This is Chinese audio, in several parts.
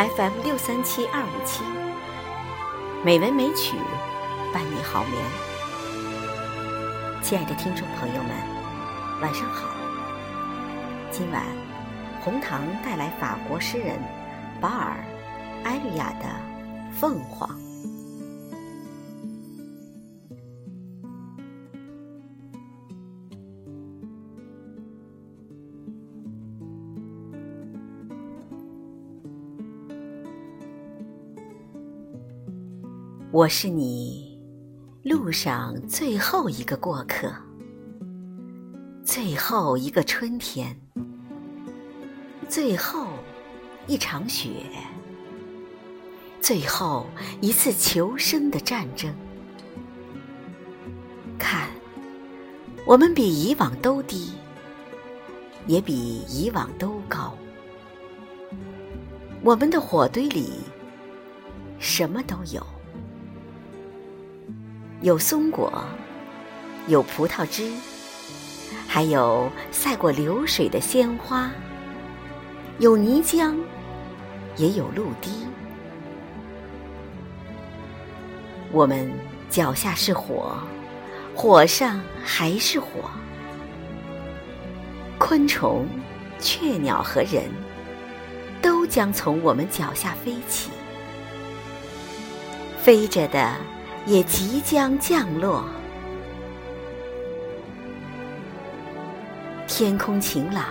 FM 六三七二五七，美文美曲伴你好眠。亲爱的听众朋友们，晚上好。今晚红糖带来法国诗人保尔·埃吕雅的《凤凰》。我是你路上最后一个过客，最后一个春天，最后一场雪，最后一次求生的战争。看，我们比以往都低，也比以往都高。我们的火堆里什么都有。有松果，有葡萄汁，还有赛过流水的鲜花；有泥浆，也有露滴。我们脚下是火，火上还是火。昆虫、雀鸟和人都将从我们脚下飞起，飞着的。也即将降落。天空晴朗，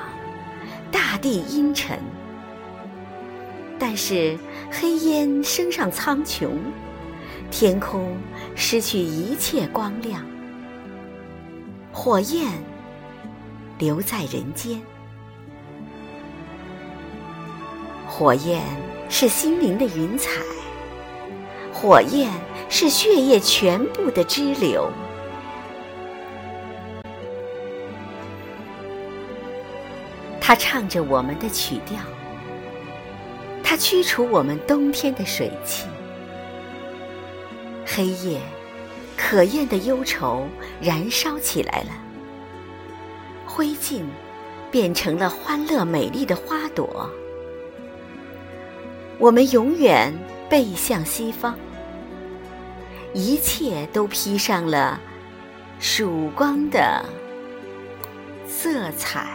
大地阴沉，但是黑烟升上苍穹，天空失去一切光亮，火焰留在人间。火焰是心灵的云彩，火焰。是血液全部的支流，它唱着我们的曲调，它驱除我们冬天的水汽。黑夜，可厌的忧愁燃烧起来了，灰烬变成了欢乐美丽的花朵。我们永远背向西方。一切都披上了曙光的色彩。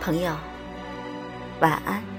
朋友，晚安。